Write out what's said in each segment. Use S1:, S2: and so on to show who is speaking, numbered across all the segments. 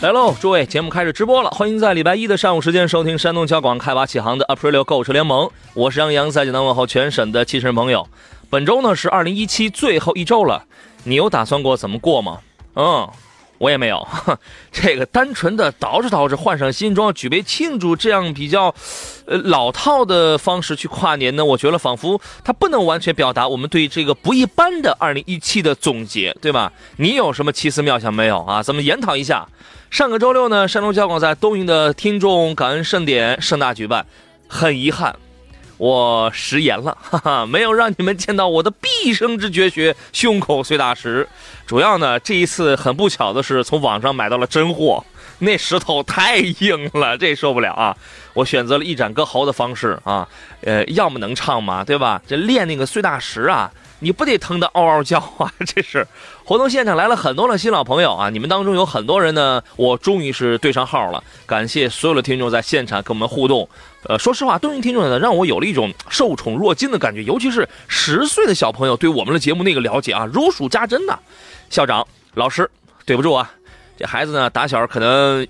S1: 来喽，诸位，节目开始直播了，欢迎在礼拜一的上午时间收听山东交广开挖启航的 Aprilio 购车联盟，我是杨洋，在济南问候全省的汽车朋友。本周呢是二零一七最后一周了，你有打算过怎么过吗？嗯。我也没有，这个单纯的捯饬捯饬，换上新装，举杯庆祝，这样比较，呃，老套的方式去跨年呢？我觉得仿佛它不能完全表达我们对这个不一般的二零一七的总结，对吧？你有什么奇思妙想没有啊？咱们研讨一下。上个周六呢，山东交广在东营的听众感恩盛典盛大举办，很遗憾。我食言了，哈哈，没有让你们见到我的毕生之绝学——胸口碎大石。主要呢，这一次很不巧的是，从网上买到了真货，那石头太硬了，这受不了啊！我选择了一展歌喉的方式啊，呃，要么能唱嘛，对吧？这练那个碎大石啊。你不得疼得嗷嗷叫啊！这是活动现场来了很多的新老朋友啊！你们当中有很多人呢，我终于是对上号了。感谢所有的听众在现场跟我们互动。呃，说实话，东营听众呢，让我有了一种受宠若惊的感觉，尤其是十岁的小朋友对我们的节目那个了解啊，如数家珍呐。校长、老师，对不住啊，这孩子呢，打小可能。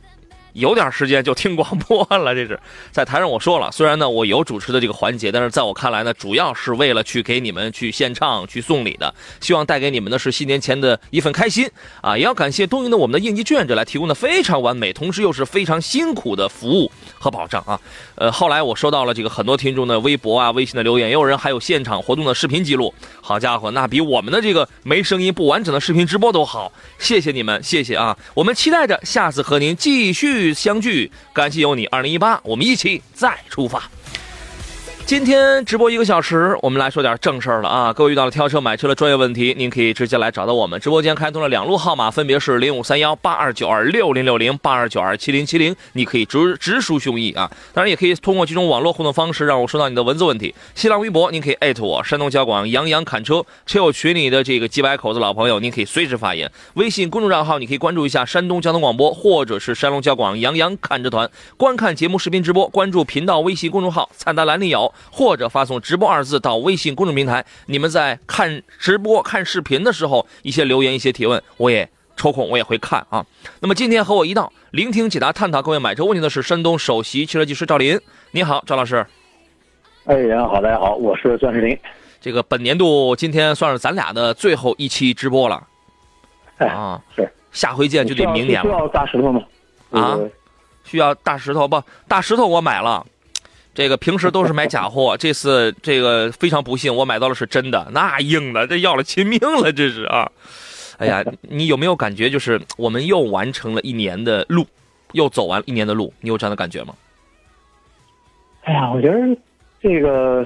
S1: 有点时间就听广播了，这是在台上我说了，虽然呢我有主持的这个环节，但是在我看来呢，主要是为了去给你们去献唱、去送礼的，希望带给你们的是新年前的一份开心啊！也要感谢东营的我们的应急志愿者来提供的非常完美，同时又是非常辛苦的服务和保障啊！呃，后来我收到了这个很多听众的微博啊、微信的留言，也有人还有现场活动的视频记录，好家伙，那比我们的这个没声音、不完整的视频直播都好，谢谢你们，谢谢啊！我们期待着下次和您继续。相聚，感谢有你。二零一八，我们一起再出发。今天直播一个小时，我们来说点正事儿了啊！各位遇到了挑车买车的专业问题，您可以直接来找到我们直播间，开通了两路号码，分别是零五三幺八二九二六零六零八二九二七零七零，你可以直直抒胸臆啊！当然也可以通过几种网络互动方式让我收到你的文字问题。新浪微博您可以艾特我，山东交广杨洋侃车，车友群里的这个几百口子老朋友，您可以随时发言。微信公众账号你可以关注一下山东交通广播，或者是山东交广杨洋侃车团，观看节目视频直播，关注频道微信公众号，菜单栏里有。或者发送“直播”二字到微信公众平台，你们在看直播、看视频的时候，一些留言、一些提问，我也抽空我也会看啊。那么今天和我一道聆听、解答、探讨各位买车问题的是山东首席汽车技师赵林。你好，赵老师。
S2: 哎，人好，大家好，我是钻石林。
S1: 这个本年度今天算是咱俩的最后一期直播了。
S2: 啊，是。
S1: 下回见就得明年了。需
S2: 要大石头吗？
S1: 啊，需要大石头不？大石头我买了。这个平时都是买假货，这次这个非常不幸，我买到了是真的，那硬的，这要了亲命了，这是啊！哎呀，你有没有感觉，就是我们又完成了一年的路，又走完一年的路，你有这样的感觉吗？
S2: 哎呀，我觉得这个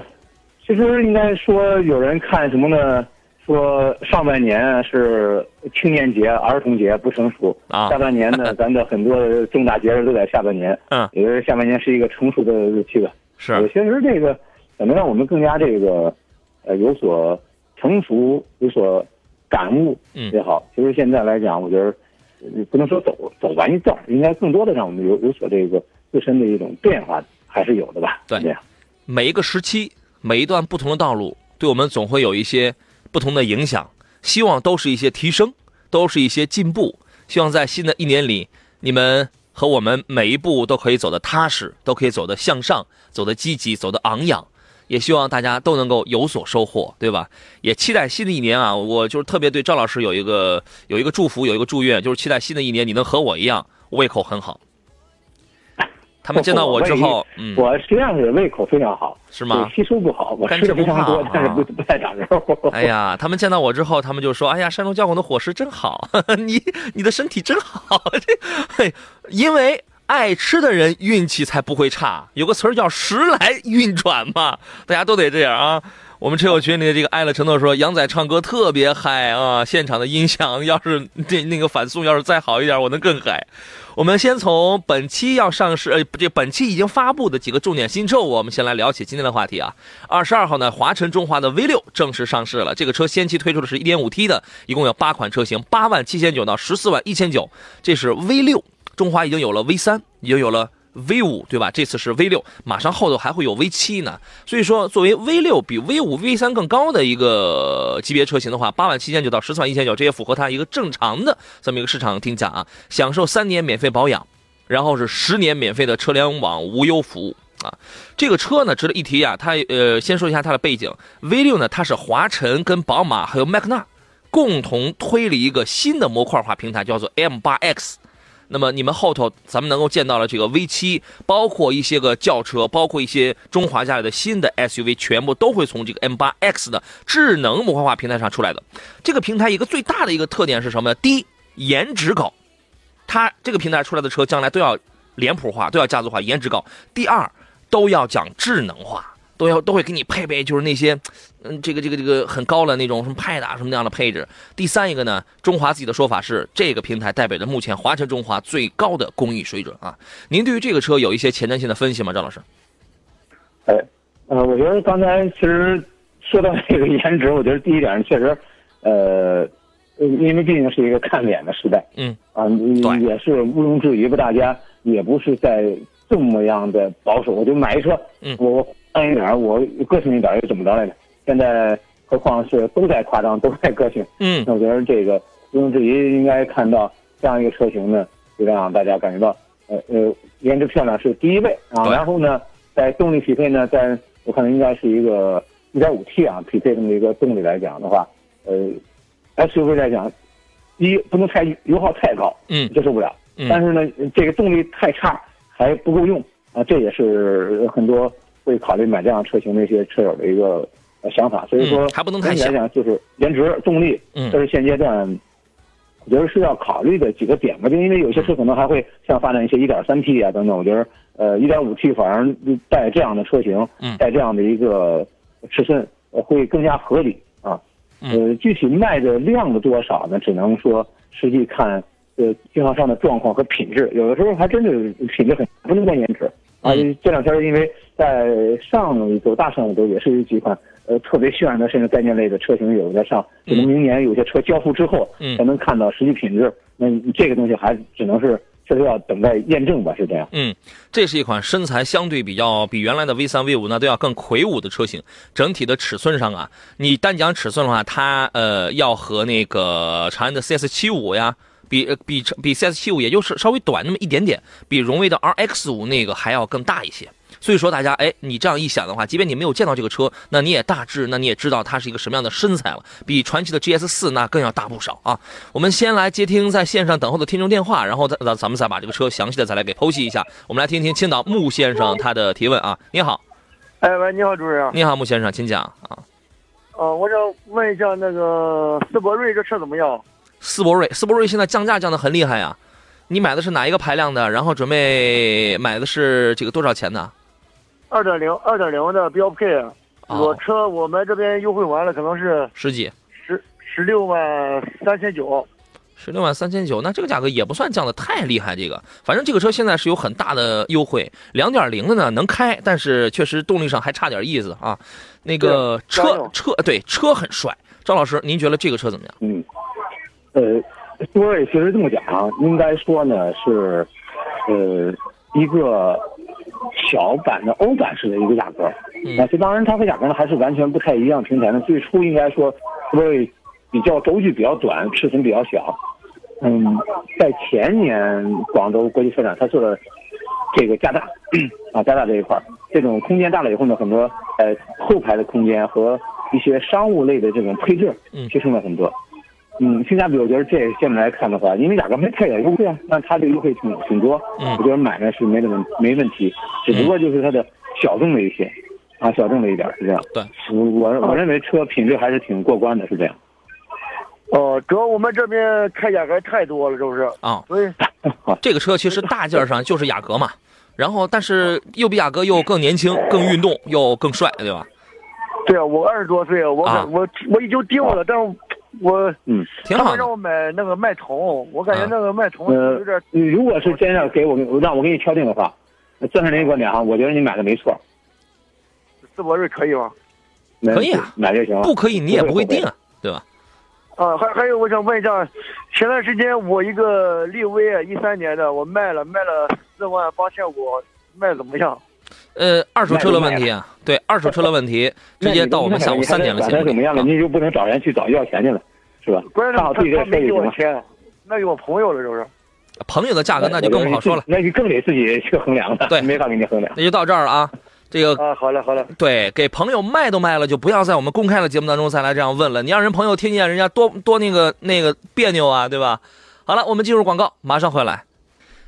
S2: 其实应该说，有人看什么呢？说上半年是青年节、儿童节不成熟啊，下半年呢，咱的很多重大节日都在下半年，嗯，也就是下半年是一个成熟的日期吧。
S1: 是，
S2: 其实这个怎么让我们更加这个，呃，有所成熟，有所感悟也好。其实现在来讲，我觉得不能说走走完一道，应该更多的让我们有有所这个自身的一种变化，还是有的吧。
S1: 对，每一个时期，每一段不同的道路，对我们总会有一些不同的影响。希望都是一些提升，都是一些进步。希望在新的一年里，你们。和我们每一步都可以走得踏实，都可以走得向上，走得积极，走得昂扬。也希望大家都能够有所收获，对吧？也期待新的一年啊，我就是特别对赵老师有一个有一个祝福，有一个祝愿，就是期待新的一年你能和我一样胃口很好。他们见到
S2: 我
S1: 之后，嗯，
S2: 我实际上是胃口非常好，
S1: 是吗？
S2: 吸收不好，我吃的非常多，但是不不太长肉。
S1: 哎呀，他们见到我之后，他们就说：“哎呀，山东交广的伙食真好，你你的身体真好。”这，因为爱吃的人运气才不会差。有个词儿叫“时来运转”嘛，大家都得这样啊。我们车友群里的这个爱乐承诺说，杨仔唱歌特别嗨啊！现场的音响要是这那个反送要是再好一点，我能更嗨。我们先从本期要上市，呃，这本期已经发布的几个重点新车，我们先来聊起今天的话题啊。二十二号呢，华晨中华的 V 六正式上市了。这个车先期推出的是一点五 T 的，一共有八款车型，八万七千九到十四万一千九。这是 V 六，中华已经有了 V 三，已经有了。V 五对吧？这次是 V 六，马上后头还会有 V 七呢。所以说，作为 V 六比 V 五、V 三更高的一个级别车型的话，八万七千九到十四万一千九，这也符合它一个正常的这么一个市场定价啊。享受三年免费保养，然后是十年免费的车联网无忧服务啊。这个车呢，值得一提啊。它呃，先说一下它的背景，V 六呢，它是华晨跟宝马还有麦克纳共同推了一个新的模块化平台，叫做 M 八 X。那么你们后头咱们能够见到了这个 V 七，包括一些个轿车，包括一些中华家里的新的 SUV，全部都会从这个 M 八 X 的智能模块化平台上出来的。这个平台一个最大的一个特点是什么呢？第一，颜值高，它这个平台出来的车将来都要脸谱化，都要家族化，颜值高。第二，都要讲智能化。都要都会给你配备，就是那些，嗯，这个这个这个很高的那种什么派达什么那样的配置。第三一个呢，中华自己的说法是，这个平台代表着目前华晨中华最高的工艺水准啊。您对于这个车有一些前瞻性的分析吗，张老师？
S2: 哎，呃，我觉得刚才其实说到这个颜值，我觉得第一点确实，呃，因为毕竟是一个看脸的时代，
S1: 嗯，
S2: 啊，也是毋庸置疑吧，大家也不是在这么样的保守，我就买一车，
S1: 嗯，
S2: 我。安一点，我个性一点又怎么着来着？现在何况是都在夸张，都在个性。
S1: 嗯，
S2: 那我觉得这个毋庸置疑，应该看到这样一个车型呢，就让大家感觉到，呃呃，颜值漂亮是第一位啊。然后呢，在动力匹配呢，在我看应该是一个 1.5T 啊匹配这么一个动力来讲的话，呃，SUV 来讲，第一不能太油耗太高，
S1: 嗯，
S2: 接受不了。但是呢，这个动力太差还不够用啊，这也是很多。会考虑买这样车型的一些车友的一个想法，所以说
S1: 还不能太
S2: 来讲就是颜值、动力，这是现阶段我觉得是要考虑的几个点吧。就因为有些车可能还会像发展一些 1.3T 啊等等，我觉得呃 1.5T 反而带这样的车型，带这样的一个尺寸会更加合理啊。呃，具体卖的量的多少呢？只能说实际看呃经销商的状况和品质，有的时候还真的品质很不能算颜值。啊，这两天因为在上一周、大上一周也是有几款呃特别炫的，甚至概念类的车型有在上，可能明年有些车交付之后才能看到实际品质。那这个东西还只能是确实要等待验证吧，是这样。
S1: 嗯，这是一款身材相对比较比原来的 V 三、V 五呢都要更魁梧的车型。整体的尺寸上啊，你单讲尺寸的话，它呃要和那个长安的 CS 七五呀。比呃比比 CS 七五也就是稍微短那么一点点，比荣威的 RX 五那个还要更大一些。所以说大家哎，你这样一想的话，即便你没有见到这个车，那你也大致那你也知道它是一个什么样的身材了。比传奇的 GS 四那更要大不少啊。我们先来接听在线上等候的听众电话，然后再咱咱们再把这个车详细的再来给剖析一下。我们来听听青岛穆先生他的提问啊。你好，
S3: 哎喂，你好，主持人。
S1: 你好，穆先生，请讲啊。
S3: 呃，我想问一下那个思铂睿这车怎么样？
S1: 思铂睿，思铂睿现在降价降的很厉害呀！你买的是哪一个排量的？然后准备买的是这个多少钱的？
S3: 二点零，二点零的标配。我车我们这边优惠完了，可能是
S1: 十几，
S3: 十十六万三千九。
S1: 十六万三千九，那这个价格也不算降的太厉害。这个，反正这个车现在是有很大的优惠。两点零的呢能开，但是确实动力上还差点意思啊。那个车车对车很帅，张老师，您觉得这个车怎么样？
S2: 嗯。呃，说其实这么讲，应该说呢是，呃，一个小版的欧版式的一个雅阁。啊这当然它和雅阁呢还是完全不太一样平台呢。最初应该说，因为比较轴距比较短，尺寸比较小。嗯，在前年广州国际车展，它做了这个加大啊加大这一块，这种空间大了以后呢，很多呃后排的空间和一些商务类的这种配置提升了很多。嗯，性价比我觉得这现在来看的话，因为雅阁没太点优惠啊，那它这个优惠挺挺多，
S1: 嗯，
S2: 我觉得买呢是没问没问题，只不过就是它的小众了一些，啊，小众了一点是这样。
S1: 对，
S2: 我我我认为车品质还是挺过关的，是这样。
S3: 哦，主要我们这边开雅阁太多了，是不是？
S1: 啊，
S3: 所以，
S1: 这个车其实大件上就是雅阁嘛，然后但是又比雅阁又更年轻、更运动又更帅，对吧？
S3: 对啊，我二十多岁，我
S1: 啊
S3: 我我已经定了，但是我
S2: 嗯，
S3: 他
S1: 挺好的。
S3: 们让我买那个迈腾，我感觉
S1: 啊
S3: 那个迈腾
S2: 呃
S3: 有点，
S2: 如果是真要给我让我给你敲定的话，那钻石林观点哈，我觉得你买的没错，
S3: 思铂睿可以吗？
S1: 可以啊
S2: 买就行了。
S1: 不可以，你也不会定啊，对吧？
S3: 啊，还还有，我想问一下，前段时间我一个力威一三年的，我卖了，卖了四万八千五，卖怎么样？
S1: 呃，二手车的问题啊，对，二手车的问题，直接到我们下午三点的
S2: 管
S1: 节目里
S2: 他怎么样了，
S1: 啊。
S2: 你就不能找人去找要钱去了，是吧？
S3: 关键
S2: 看好自己这
S3: 他他没给。我钱，那有我朋友了，是不是？
S1: 朋友的价格那就更不好说了，
S2: 那就更得自己去衡量了，
S1: 对
S2: 没法给你衡量。
S1: 那就到这儿了啊。这个
S3: 啊，好嘞好嘞，
S1: 对，给朋友卖都卖了，就不要在我们公开的节目当中再来这样问了。你让人朋友听见，人家多多那个那个别扭啊，对吧？好了，我们进入广告，马上回来。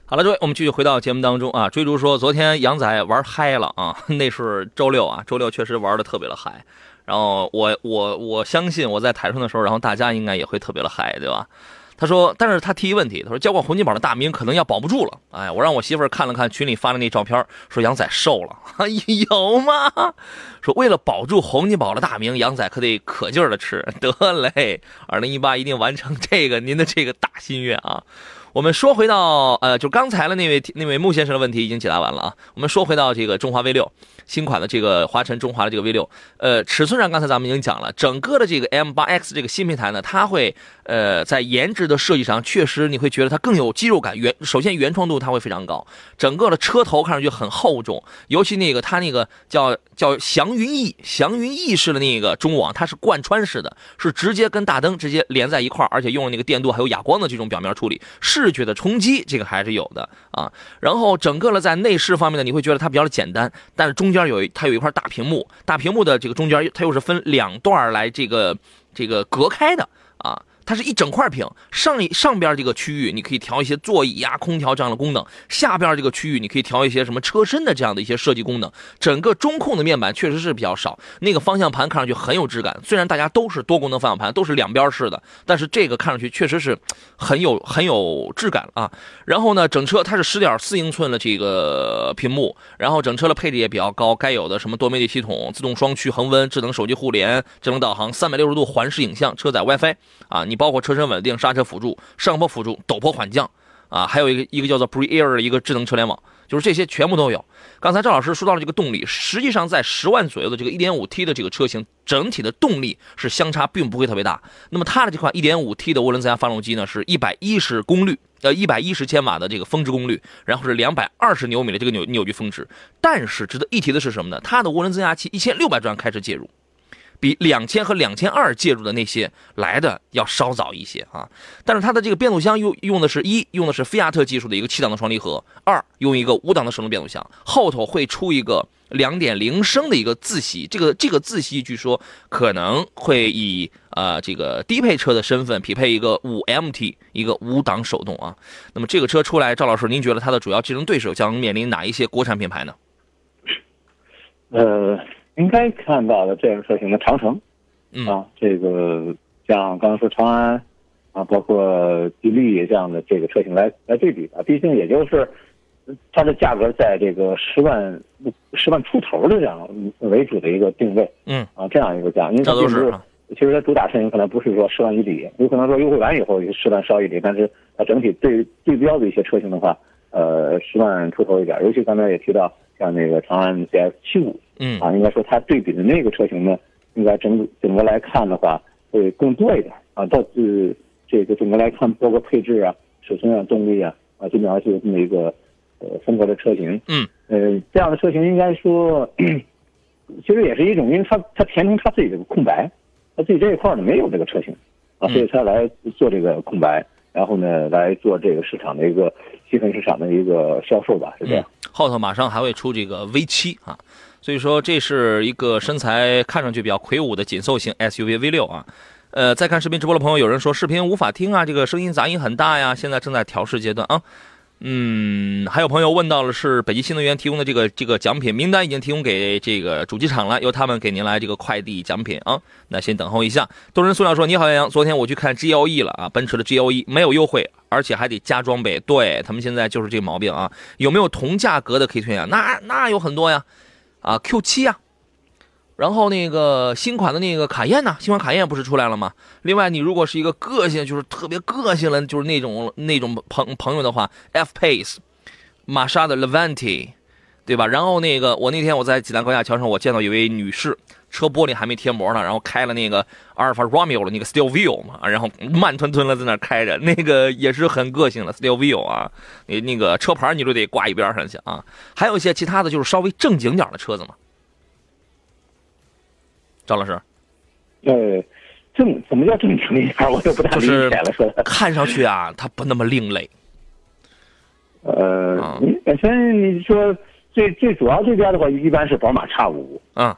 S1: 好了，各位，我们继续回到节目当中啊。追逐说，昨天杨仔玩嗨了啊，那是周六啊，周六确实玩的特别的嗨。然后我我我相信我在台上的时候，然后大家应该也会特别的嗨，对吧？他说，但是他提一问题，他说交换洪金宝的大名可能要保不住了。哎，我让我媳妇儿看了看群里发的那照片，说杨仔瘦了，有吗？说为了保住洪金宝的大名，杨仔可得可劲儿的吃。得嘞，二零一八一定完成这个您的这个大心愿啊！我们说回到呃，就刚才的那位那位穆先生的问题已经解答完了啊。我们说回到这个中华 V 六新款的这个华晨中华的这个 V 六，呃，尺寸上刚才咱们已经讲了，整个的这个 M 八 X 这个新平台呢，它会呃在颜值的设计上，确实你会觉得它更有肌肉感。原首先原创度它会非常高，整个的车头看上去很厚重，尤其那个它那个叫叫祥云翼祥云翼式的那个中网，它是贯穿式的，是直接跟大灯直接连在一块，而且用了那个电镀还有哑光的这种表面处理，视觉的冲击这个还是有的啊。然后整个的在内饰方面呢，你会觉得它比较简单，但是中间有它有一块大屏幕，大屏幕的这个中间它又是分两段来这个这个隔开的。它是一整块屏，上上边这个区域你可以调一些座椅呀、空调这样的功能，下边这个区域你可以调一些什么车身的这样的一些设计功能。整个中控的面板确实是比较少，那个方向盘看上去很有质感。虽然大家都是多功能方向盘，都是两边式的，但是这个看上去确实是很有很有质感啊。然后呢，整车它是十点四英寸的这个屏幕，然后整车的配置也比较高，该有的什么多媒体系统、自动双区恒温、智能手机互联、智能导航、三百六十度环视影像、车载 WiFi 啊，你包括车身稳定、刹车辅助、上坡辅助、陡坡缓降啊，还有一个一个叫做 Pre Air 的一个智能车联网，就是这些全部都有。刚才赵老师说到了这个动力，实际上在十万左右的这个 1.5T 的这个车型，整体的动力是相差并不会特别大。那么它的这款 1.5T 的涡轮增压发动机呢，是110功率，呃110千瓦的这个峰值功率，然后是220牛米的这个扭扭矩峰值。但是值得一提的是什么呢？它的涡轮增压器1600转开始介入。比两千和两千二介入的那些来的要稍早一些啊，但是它的这个变速箱用用的是一用的是菲亚特技术的一个七档的双离合，二用一个五档的手动变速箱，后头会出一个两点零升的一个自吸，这个这个自吸据说可能会以呃这个低配车的身份匹配一个五 MT 一个五档手动啊。那么这个车出来，赵老师您觉得它的主要竞争对手将面临哪一些国产品牌呢？
S2: 呃，应该看到的这样车型的长城
S1: 嗯。
S2: 啊，这个像刚刚说长安啊，包括吉利这样的这个车型来来对比吧，毕竟也就是它的价格在这个十万十万出头的这样为主的一个定位
S1: 嗯。
S2: 啊，这样一个价，因为它并不是其实它主打车型可能不是说十万以里，有可能说优惠完以后十万稍一里，但是它整体对对标的一些车型的话，呃，十万出头一点，尤其刚才也提到像那个长安 CS 七五
S1: 嗯
S2: 啊，应该说它对比的那个车型呢，应该整整个来看的话会更多一点啊。到呃这个整个来看，包括配置啊、尺寸啊、动力啊啊，基本上是有这么一个呃风格的车型。
S1: 嗯，
S2: 呃，这样的车型应该说，其实也是一种，因为它它填充它自己这个空白，它自己这一块呢没有这个车型啊，所以它来做这个空白，然后呢来做这个市场的一个细分市场的一个销售吧，是这样。
S1: 后头马上还会出这个 V 七啊，所以说这是一个身材看上去比较魁梧的紧凑型 SUV V 六啊。呃，在看视频直播的朋友，有人说视频无法听啊，这个声音杂音很大呀，现在正在调试阶段啊。嗯，还有朋友问到了是北极新能源提供的这个这个奖品名单已经提供给这个主机厂了，由他们给您来这个快递奖品啊。那先等候一下。多人塑料说：“你好，杨洋，昨天我去看 GLE 了啊，奔驰的 GLE 没有优惠，而且还得加装备。对他们现在就是这毛病啊。有没有同价格的可以推荐？那那有很多呀，啊 Q 七啊，然后那个新款的那个卡宴呢，新款卡宴不是出来了吗？另外，你如果是一个个性，就是特别个性了，就是那种那种朋朋友的话，F Pace，玛莎的 Levante，对吧？然后那个我那天我在济南高架桥上，我见到一位女士。车玻璃还没贴膜呢，然后开了那个阿尔法 Romeo 的那个 Steel Wheel 嘛，然后慢吞吞的在那开着，那个也是很个性的 Steel Wheel 啊，你那个车牌你都得挂一边上去啊。还有一些其他的就是稍微正经点的车子嘛，张老师，
S2: 呃，正怎么叫正经一点？我也不太理解了。说
S1: 看上去啊，它不那么另类。
S2: 呃，你本身你说最最主要这边的话，一般是宝马叉五。
S1: 嗯。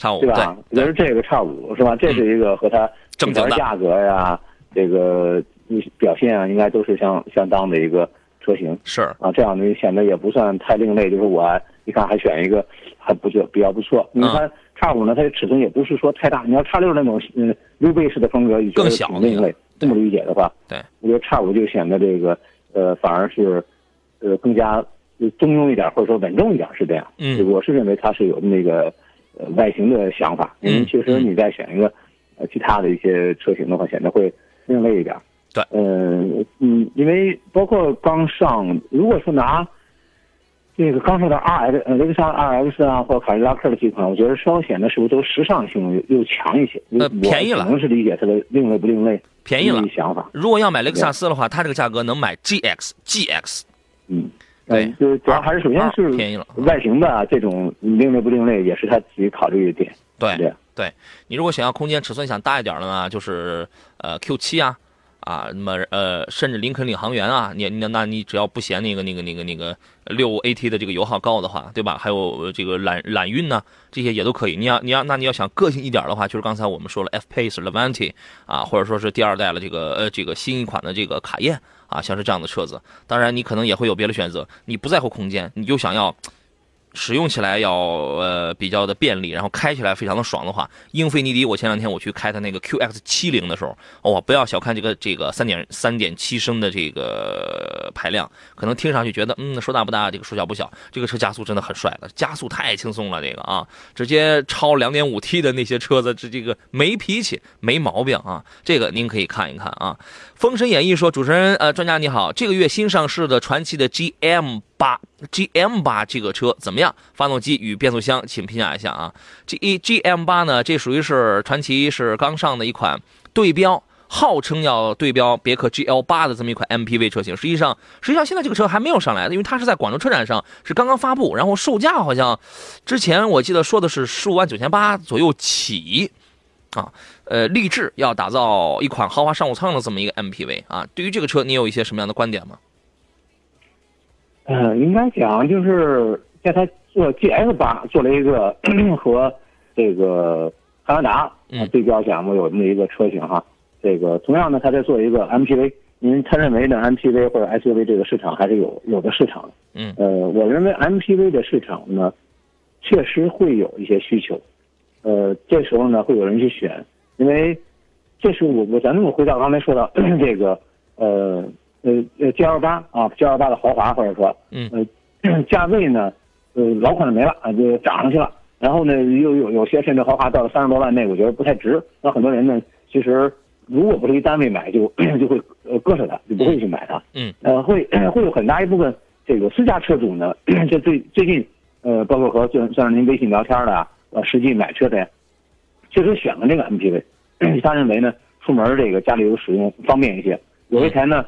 S1: 叉五
S2: 对吧？也是这个叉五是吧？这是一个和它
S1: 正常的
S2: 价格呀，这个表现啊，应该都是相相当的一个车型。
S1: 是
S2: 啊，这样呢显得也不算太另类。就是我你看还选一个还不错比较不错。你看叉五呢，它的尺寸也不是说太大。你要叉六那种嗯溜背式的风格，你觉得挺另类。这么理解的话，
S1: 对，
S2: 我觉得叉五就显得这个呃反而是呃更加中庸一点，或者说稳重一点，是这样。
S1: 嗯，
S2: 我是认为它是有那个。呃，外形的想法，因为，其实你再选一个，呃，其他的一些车型的话，显得会另类一点。
S1: 对，
S2: 嗯嗯，因为包括刚上，如果说拿这个刚上的 R X，呃，雷克萨斯 R X 啊，或者凯迪拉克的几款，我觉得稍显的是不是都时尚性又强一些？
S1: 呃，便宜了，
S2: 可能是理解它的另类不另类，
S1: 便宜了
S2: 想法。
S1: 如果要买雷克萨斯的话，它这个价格能买 G X G X，
S2: 嗯。对，就是主要还是首先是
S1: 便宜了，
S2: 外形的这种另类不另类，也是他自己考虑的点。
S1: 对，对，你如果想要空间尺寸想大一点的呢，就是呃 Q 七啊。啊，那么呃，甚至林肯领航员啊，你那那你只要不嫌那个那个那个那个六 AT 的这个油耗高的话，对吧？还有这个揽揽运呢，这些也都可以。你要你要那你要想个性一点的话，就是刚才我们说了，F Pace Levante 啊，或者说是第二代了这个呃这个新一款的这个卡宴啊，像是这样的车子。当然，你可能也会有别的选择，你不在乎空间，你就想要。使用起来要呃比较的便利，然后开起来非常的爽的话，英菲尼迪，我前两天我去开它那个 QX 七零的时候，哦，不要小看这个这个三点三点七升的这个排量，可能听上去觉得嗯说大不大，这个说小不小，这个车加速真的很帅的，加速太轻松了，这个啊，直接超两点五 T 的那些车子，这这个没脾气没毛病啊，这个您可以看一看啊。封神演义说，主持人呃专家你好，这个月新上市的传祺的 GM。八 G M 八这个车怎么样？发动机与变速箱，请评价一下啊。G E G M 八呢？这属于是传祺是刚上的一款对标，号称要对标别克 G L 八的这么一款 M P V 车型。实际上，实际上现在这个车还没有上来的，因为它是在广州车展上是刚刚发布，然后售价好像之前我记得说的是十五万九千八左右起啊。呃，立志要打造一款豪华商务舱的这么一个 M P V 啊。对于这个车，你有一些什么样的观点吗？
S2: 嗯，应该讲就是在他做 GS 八做了一个 和这个汉兰达对标项目有这么一个车型哈。这个同样呢，他在做一个 MPV，因为他认为呢 MPV 或者 SUV 这个市场还是有有的市场。
S1: 嗯。
S2: 呃，我认为 MPV 的市场呢，确实会有一些需求。呃，这时候呢会有人去选，因为这是我我咱们回到刚才说到 这个呃。呃呃，G L 八啊，G L 八的豪华或者说，
S1: 嗯，
S2: 呃，价位呢，呃，老款的没了啊，就涨上去了。然后呢，又有有些甚至豪华到了三十多万内，我觉得不太值。那很多人呢，其实如果不是一单位买，就 就会呃割舍它，就不会去买它。
S1: 嗯，
S2: 呃，会 会有很大一部分这个私家车主呢，就最最近呃，包括和算算是您微信聊天的，呃，实际买车的，确实选了这个 MPV，他认为呢，出门这个家里有使用方便一些，有一台呢。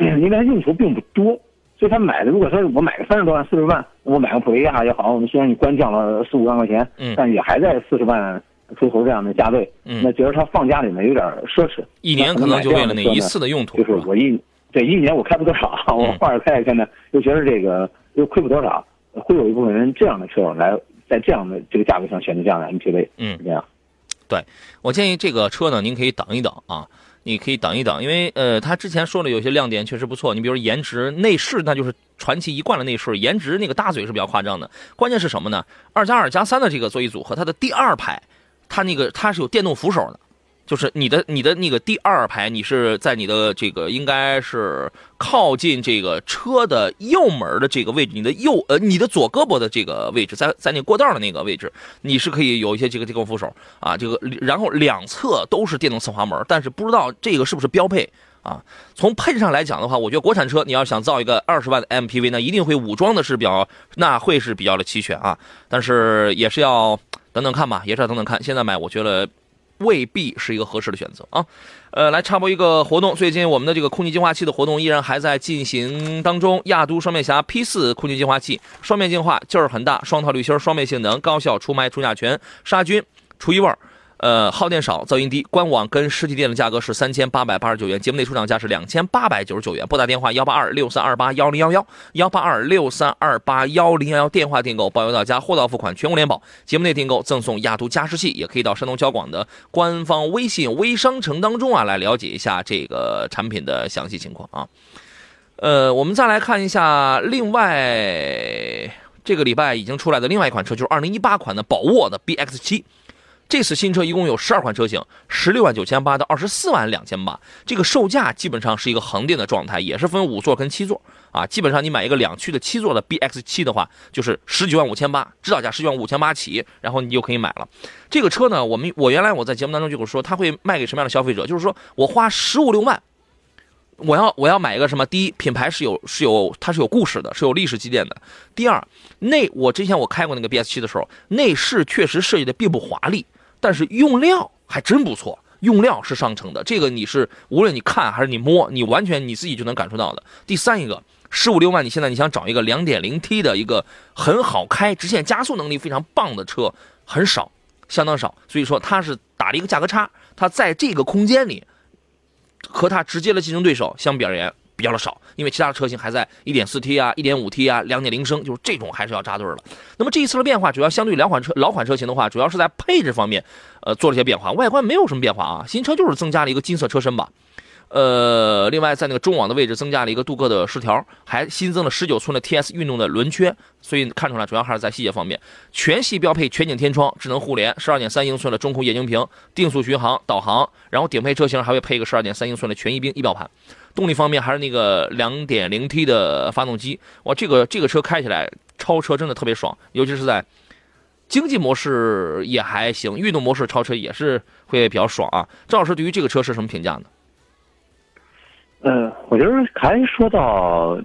S2: 因为它用途并不多，所以他买的如果说我买个三十多万、四十万，我买个普利亚也好，我们虽然你官降了四五万块钱，
S1: 嗯，
S2: 但也还在四十万出头这样的价位，
S1: 嗯，
S2: 那觉得他放家里面有点奢侈，
S1: 一年可能就为了那一次的用途，
S2: 就是我一对一年我开不多少，我换着开开呢，又觉得这个又亏不多少，会有一部分人这样的车来在这样的这个价位上选择这样的 MPV，
S1: 嗯，
S2: 这样，
S1: 对我建议这个车呢，您可以等一等啊。你可以等一等，因为呃，他之前说的有些亮点确实不错。你比如颜值、内饰，那就是传奇一贯的内饰，颜值那个大嘴是比较夸张的。关键是什么呢？二加二加三的这个座椅组合，它的第二排，它那个它是有电动扶手的，就是你的你的那个第二排，你是在你的这个应该是靠近这个车的右门的这个位置，你的右呃你的左胳膊的这个位置，在在你过道的那个位置，你是可以有一些这个这个扶手啊，这个然后两侧都是电动侧滑门，但是不知道这个是不是标配啊？从配置上来讲的话，我觉得国产车你要想造一个二十万的 MPV，那一定会武装的是比较，那会是比较的齐全啊，但是也是要等等看吧，也是要等等看，现在买我觉得。未必是一个合适的选择啊，呃，来插播一个活动，最近我们的这个空气净化器的活动依然还在进行当中。亚都双面侠 P 四空气净化器，双面净化，劲儿很大，双套滤芯，双面性能，高效除霾除甲醛，杀菌除异味儿。呃，耗电少，噪音低，官网跟实体店的价格是三千八百八十九元，节目内出厂价是两千八百九十九元。拨打电话幺八二六三二八幺零幺幺，幺八二六三二八幺零幺幺，电话订购，包邮到家，货到付款，全国联保。节目内订购赠送亚都加湿器，也可以到山东交广的官方微信微商城当中啊，来了解一下这个产品的详细情况啊。呃，我们再来看一下，另外这个礼拜已经出来的另外一款车，就是二零一八款的宝沃的 BX 七。这次新车一共有十二款车型，十六万九千八到二十四万两千八，这个售价基本上是一个横店的状态，也是分五座跟七座啊。基本上你买一个两驱的七座的 BX 七的话，就是十九万五千八，指导价十九万五千八起，然后你就可以买了。这个车呢，我们我原来我在节目当中就说，它会卖给什么样的消费者？就是说我花十五六万，我要我要买一个什么？第一，品牌是有是有它是有故事的，是有历史积淀的。第二，内我之前我开过那个 BX 七的时候，内饰确实设计的并不华丽。但是用料还真不错，用料是上乘的，这个你是无论你看还是你摸，你完全你自己就能感受到的。第三一个，十五六万，你现在你想找一个两点零 T 的一个很好开、直线加速能力非常棒的车，很少，相当少。所以说它是打了一个价格差，它在这个空间里和它直接的竞争对手相比而言。比较的少，因为其他的车型还在 1.4T 啊、1.5T 啊、2.0升，就是这种还是要扎堆了。那么这一次的变化，主要相对两款车老款车型的话，主要是在配置方面，呃，做了些变化。外观没有什么变化啊，新车就是增加了一个金色车身吧。呃，另外在那个中网的位置增加了一个镀铬的饰条，还新增了19寸的 TS 运动的轮圈，所以看出来主要还是在细节方面。全系标配全景天窗、智能互联、12.3英寸的中控液晶屏、定速巡航、导航，然后顶配车型还会配一个12.3英寸的全液冰仪表盘。动力方面还是那个 2.0T 的发动机，哇，这个这个车开起来超车真的特别爽，尤其是在经济模式也还行，运动模式超车也是会比较爽啊。赵老师对于这个车是什么评价呢？
S2: 嗯，我觉得还说到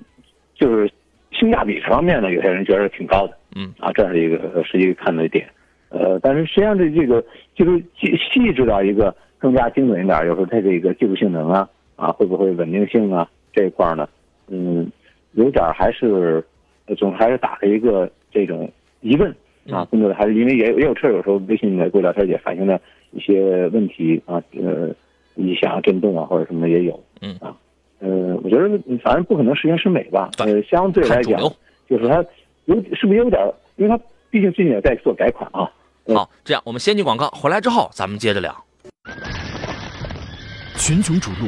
S2: 就是性价比方面呢，有些人觉得挺高的，
S1: 嗯
S2: 啊，这是一个实际看的点，呃，但是实际上这这个就是细致到一个更加精准一点，有时候它这个技术性能啊。啊，会不会稳定性啊这一块呢？嗯，有点还是总还是打开一个这种疑问啊，更多的还是因为也有也有车有时候微信的过聊天也反映了一些问题啊，呃，异响、震动啊或者什么也有，
S1: 嗯
S2: 啊，呃，我觉得反正不可能十全十美吧，呃，相对来讲就是它有是不是有点，因为它毕竟最近也在做改款啊。
S1: 好，这样我们先进广告，回来之后咱们接着聊。
S4: 群雄逐鹿。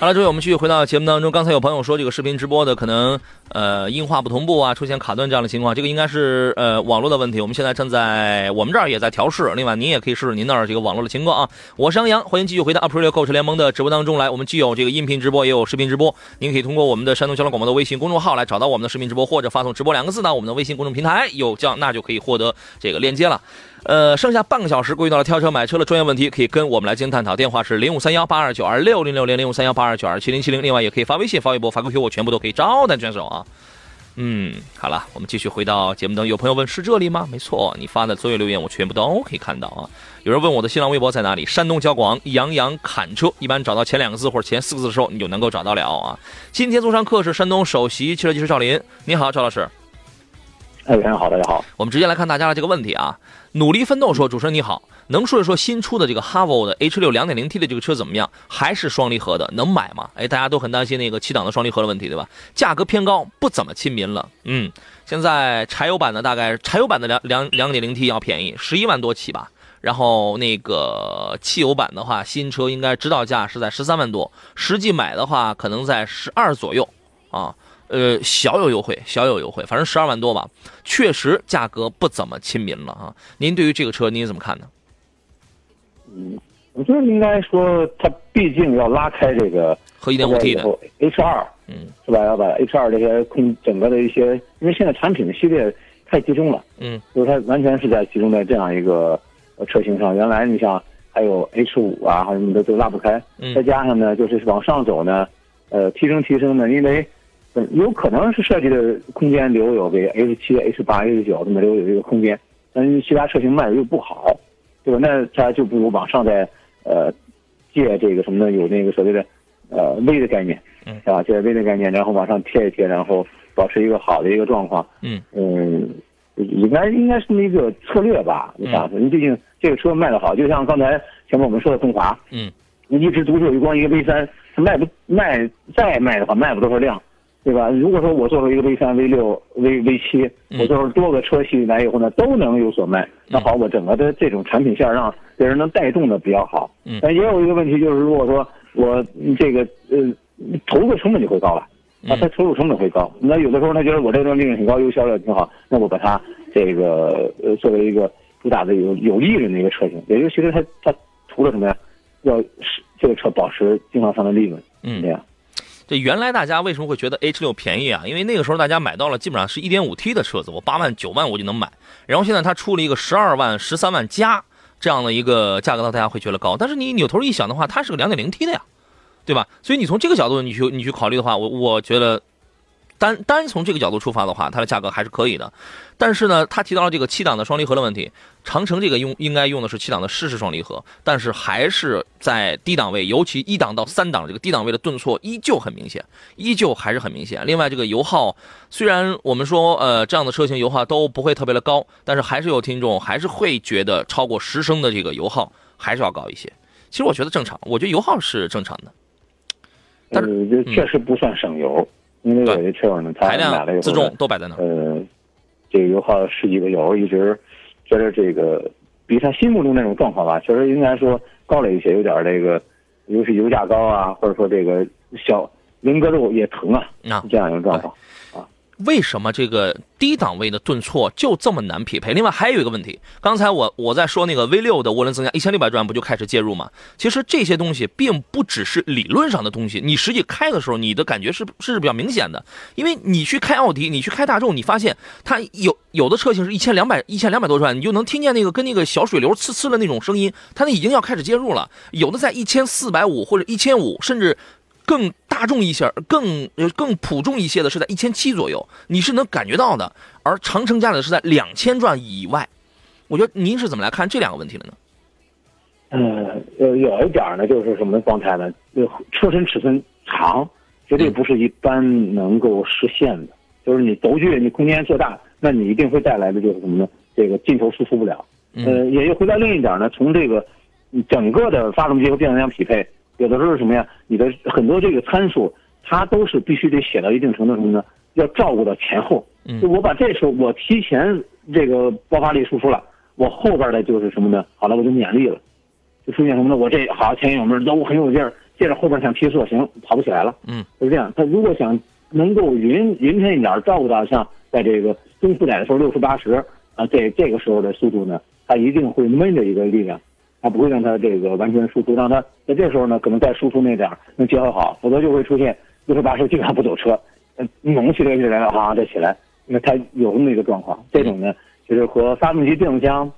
S1: 好了，诸位，我们继续回到节目当中。刚才有朋友说这个视频直播的可能呃音画不同步啊，出现卡顿这样的情况，这个应该是呃网络的问题。我们现在正在我们这儿也在调试，另外您也可以试试您那儿这个网络的情况啊。我是杨洋，欢迎继续回到 April 购车联盟的直播当中来。我们既有这个音频直播，也有视频直播。您可以通过我们的山东交通广播的微信公众号来找到我们的视频直播，或者发送“直播”两个字到我们的微信公众平台，有这样那就可以获得这个链接了。呃，剩下半个小时，关于到了挑车买车的专业问题，可以跟我们来进行探讨。电话是零五三幺八二九二六零六零零五三幺八二九二七零七零。另外，也可以发微信、发微博、发 QQ，我全部都可以招待选手啊。嗯，好了，我们继续回到节目当中。有朋友问是这里吗？没错，你发的所有留言我全部都可以看到啊。有人问我的新浪微博在哪里？山东交广杨洋侃车，一般找到前两个字或者前四个字的时候，你就能够找到了啊。今天坐上课是山东首席汽车技师赵林，你好，赵老师。
S2: 哎，非常好，大家好。
S1: 我们直接来看大家的这个问题啊。努力奋斗说：“主持人你好，能说一说新出的这个哈弗的 H 六 2.0T 的这个车怎么样？还是双离合的，能买吗？”哎，大家都很担心那个七档的双离合的问题，对吧？价格偏高，不怎么亲民了。嗯，现在柴油版的大概柴油版的两两两点零 T 要便宜，十一万多起吧。然后那个汽油版的话，新车应该指导价是在十三万多，实际买的话可能在十二左右啊。呃，小有优惠，小有优惠，反正十二万多吧，确实价格不怎么亲民了啊。您对于这个车您怎么看呢？
S2: 嗯，我觉得应该说，它毕竟要拉开这个
S1: 和一点五 T 的
S2: H 二，
S1: 嗯，
S2: 是吧？要把 H 二这些空整个的一些，因为现在产品的系列太集中了，
S1: 嗯，
S2: 就是它完全是在集中在这样一个车型上。原来你像还有 H 五啊，什么的都拉不开，
S1: 嗯，
S2: 再加上呢，就是往上走呢，呃，提升提升呢，因为。有可能是设计的空间留有给 H 七、H 八、H 九这么留有这个空间，但是其他车型卖的又不好，对吧？那它就不如往上再呃借这个什么呢？有那个所谓的呃 V 的概念，
S1: 嗯，
S2: 是吧？借 V 的概念，然后往上贴一贴，然后保持一个好的一个状况，
S1: 嗯
S2: 嗯，应该应该是这么一个策略吧？你想，你毕竟这个车卖的好，就像刚才前面我们说的中华，
S1: 嗯，
S2: 你一直独秀一光一个 V 三，它卖不卖再卖的话，卖不多少辆。对吧？如果说我做出一个 V 三、V 六、V V 七，我做出多个车系来以后呢，都能有所卖。那好，我整个的这种产品线让别人能带动的比较好。
S1: 嗯。
S2: 但也有一个问题就是，如果说我这个呃投入成本就会高了啊，它投入成本会高。那有的时候他觉得我这段利润很高，又销量挺好，那我把它这个呃作为一个主打的有有利润的一个车型，也就其实他他图了什么呀？要是这个车保持经销商的利润，
S1: 嗯，
S2: 这样。
S1: 这原来大家为什么会觉得 H 六便宜啊？因为那个时候大家买到了基本上是一点五 T 的车子，我八万九万我就能买。然后现在它出了一个十二万、十三万加这样的一个价格，大家会觉得高。但是你扭头一想的话，它是个两点零 T 的呀，对吧？所以你从这个角度你去你去考虑的话，我我觉得。单单从这个角度出发的话，它的价格还是可以的。但是呢，他提到了这个七档的双离合的问题。长城这个用应该用的是七档的湿式双离合，但是还是在低档位，尤其一档到三档这个低档位的顿挫依旧很明显，依旧还是很明显。另外，这个油耗虽然我们说呃这样的车型油耗都不会特别的高，但是还是有听众还是会觉得超过十升的这个油耗还是要高一些。其实我觉得正常，我觉得油耗是正常的。但是
S2: 这确实不算省油。因为有的车友呢，他买了以后，
S1: 自重都摆在那
S2: 儿。呃，这个油耗十几个油，一直觉得这个比他心目中那种状况吧，确实应该说高了一些，有点这个，尤其油价高啊，或者说这个小人格肉也疼啊，这样一个状况。
S1: 为什么这个低档位的顿挫就这么难匹配？另外还有一个问题，刚才我我在说那个 V 六的涡轮增压一千六百转不就开始介入吗？其实这些东西并不只是理论上的东西，你实际开的时候，你的感觉是是比较明显的。因为你去开奥迪，你去开大众，你发现它有有的车型是一千两百一千两百多转，你就能听见那个跟那个小水流呲呲的那种声音，它那已经要开始介入了。有的在一千四百五或者一千五，甚至。更大众一些，更呃更普众一些的是在一千七左右，你是能感觉到的。而长城家的是在两千转以外，我觉得您是怎么来看这两个问题的呢？
S2: 嗯，呃，有一点呢，就是什么状态呢？就车身尺寸长，绝对不是一般能够实现的。就是你轴距你空间做大，那你一定会带来的就是什么呢？这个劲头输出不了。呃，也就回到另一点呢，从这个整个的发动机和变速箱匹配。有的时候是什么呀？你的很多这个参数，它都是必须得写到一定程度什么呢？要照顾到前后。就我把这时候我提前这个爆发力输出了，我后边的就是什么呢？好了，我就免力了，就出现什么呢？我这好前有门都很有劲儿，接着后边想提速，行跑不起来了。
S1: 嗯，
S2: 是这样。他如果想能够匀匀称一点，照顾到像在这个中负载的时候六十八十啊，这这个时候的速度呢，他一定会闷着一个力量。它不会让它这个完全输出，让它在这时候呢，可能再输出那点儿能结合好，否则就会出现六十八十基本上不走车，嗯，猛起来起来了啊再起来，那它有那么一个状况。这种呢，就是和发动机、变速箱、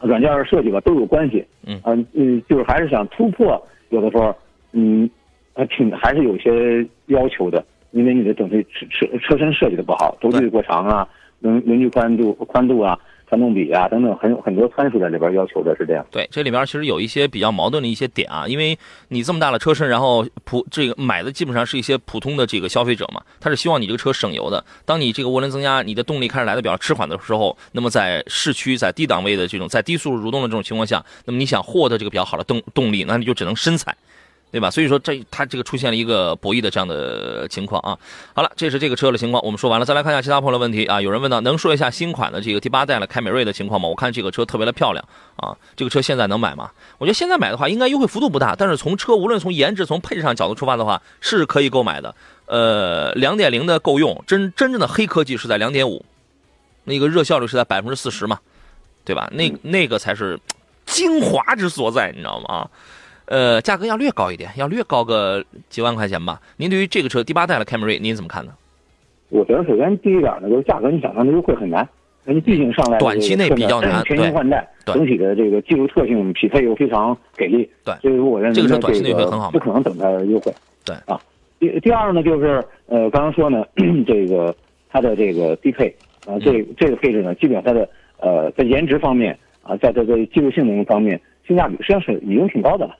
S2: 软件设计吧都有关系。
S1: 嗯
S2: 嗯，就是还是想突破，有的时候，嗯，还挺还是有些要求的，因为你的整体车车车身设计的不好，轴距过长啊，轮轮距宽度宽度啊。传动比啊等等，很很多参数在里边要求的是这样。
S1: 对，这里边其实有一些比较矛盾的一些点啊，因为你这么大的车身，然后普这个买的基本上是一些普通的这个消费者嘛，他是希望你这个车省油的。当你这个涡轮增压，你的动力开始来的比较迟缓的时候，那么在市区在低档位的这种在低速蠕动的这种情况下，那么你想获得这个比较好的动动力，那你就只能深踩。对吧？所以说这它这个出现了一个博弈的这样的情况啊。好了，这是这个车的情况，我们说完了，再来看一下其他朋友的问题啊。有人问到，能说一下新款的这个第八代的凯美瑞的情况吗？我看这个车特别的漂亮啊。这个车现在能买吗？我觉得现在买的话，应该优惠幅度不大，但是从车无论从颜值、从配置上角度出发的话，是可以购买的。呃，两点零的够用，真真正的黑科技是在两点五，那个热效率是在百分之四十嘛，对吧？那那个才是精华之所在，你知道吗？啊。呃，价格要略高一点，要略高个几万块钱吧。您对于这个车第八代的凯美瑞，您怎么看呢？
S2: 我觉得首先第一点呢，就是价格你想让它优惠很难，你毕竟上来
S1: 短期内比较难，
S2: 全新换代，整体的这个技术特性匹配又非常给力，
S1: 对，
S2: 所以我认为
S1: 这个车短期内会很好，
S2: 不可能等它优惠。
S1: 对
S2: 啊，第第二呢，就是呃，刚刚说呢，这个它的这个低配啊，这这个配置呢，基本上它的呃在颜值方面啊，在这个技术性能方面，性价比实际上是已经挺高的了。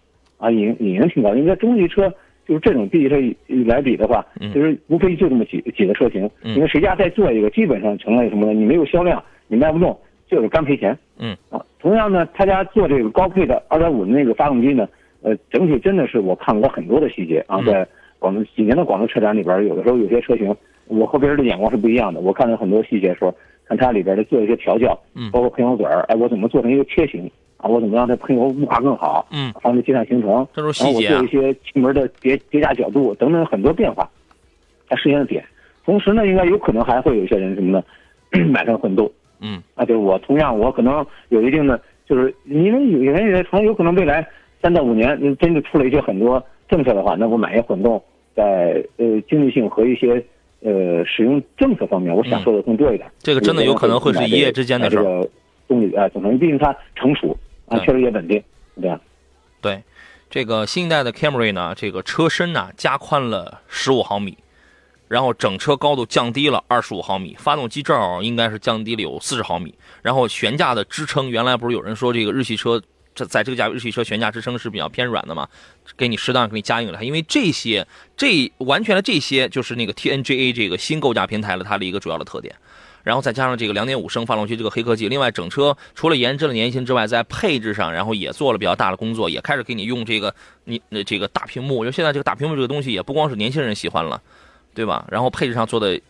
S2: 啊，已经已经挺高，因为中级车就是这种 B 级车来比的话，就是无非就这么几几个车型，因为谁家再做一个，基本上成了什么呢？你没有销量，你卖不动，就是干赔钱。
S1: 嗯
S2: 啊，同样呢，他家做这个高配的2.5的那个发动机呢，呃，整体真的是我看过很多的细节啊，在广东几年的广州车展里边，有的时候有些车型，我和别人的眼光是不一样的，我看到很多细节，说看它里边的做一些调教，
S1: 嗯，
S2: 包括喷油嘴儿，哎，我怎么做成一个切形。啊，我怎么让它喷油雾化更好？
S1: 嗯，
S2: 防止积碳形成。
S1: 这都是细节。
S2: 然后我做一些气门的叠叠加角度等等很多变化，它实现的点。同时呢，应该有可能还会有一些人什么呢？买上混动。
S1: 嗯，
S2: 啊，就是我同样我可能有一定的，就是因为有些人也可能有可能未来三到五年，真的出了一些很多政策的话，那我买一混动，在呃经济性和一些呃使用政策方面，我享受的更多一点。
S1: 这个真的有可能会是一夜之间的事
S2: 儿。动力啊，总成，毕竟它成熟。啊，确实也稳定，对吧？
S1: 对，这个新一代的 Camry 呢，这个车身呢加宽了十五毫米，然后整车高度降低了二十五毫米，发动机罩应该是降低了有四十毫米，然后悬架的支撑，原来不是有人说这个日系车这在这个价位日系车悬架支撑是比较偏软的嘛，给你适当给你加硬了，因为这些这完全的这些就是那个 TNGA 这个新构架平台了它的一个主要的特点。然后再加上这个两点五升发动机这个黑科技，另外整车除了研制了年轻之外，在配置上，然后也做了比较大的工作，也开始给你用这个你这个大屏幕。我觉得现在这个大屏幕这个东西也不光是年轻人喜欢了，对吧？然后配置上做的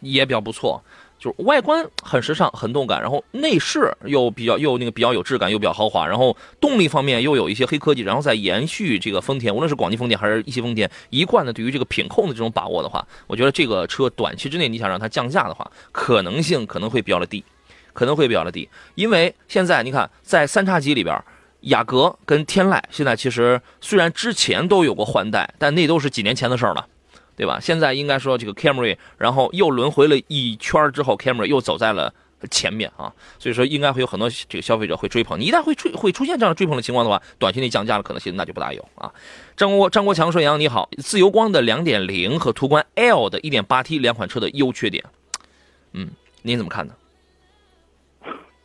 S1: 也比较不错。就是外观很时尚、很动感，然后内饰又比较又那个比较有质感，又比较豪华，然后动力方面又有一些黑科技，然后再延续这个丰田，无论是广汽丰田还是一汽丰田一贯的对于这个品控的这种把握的话，我觉得这个车短期之内你想让它降价的话，可能性可能会比较的低，可能会比较的低，因为现在你看在三叉戟里边，雅阁跟天籁现在其实虽然之前都有过换代，但那都是几年前的事儿了。对吧？现在应该说这个 Camry，然后又轮回了一圈之后，Camry 又走在了前面啊，所以说应该会有很多这个消费者会追捧。你一旦会追会出现这样的追捧的情况的话，短期内降价的可能性那就不大有啊。张国张国强说：“杨你好，自由光的2.0和途观 L 的 1.8T 两款车的优缺点，嗯，您怎么看呢？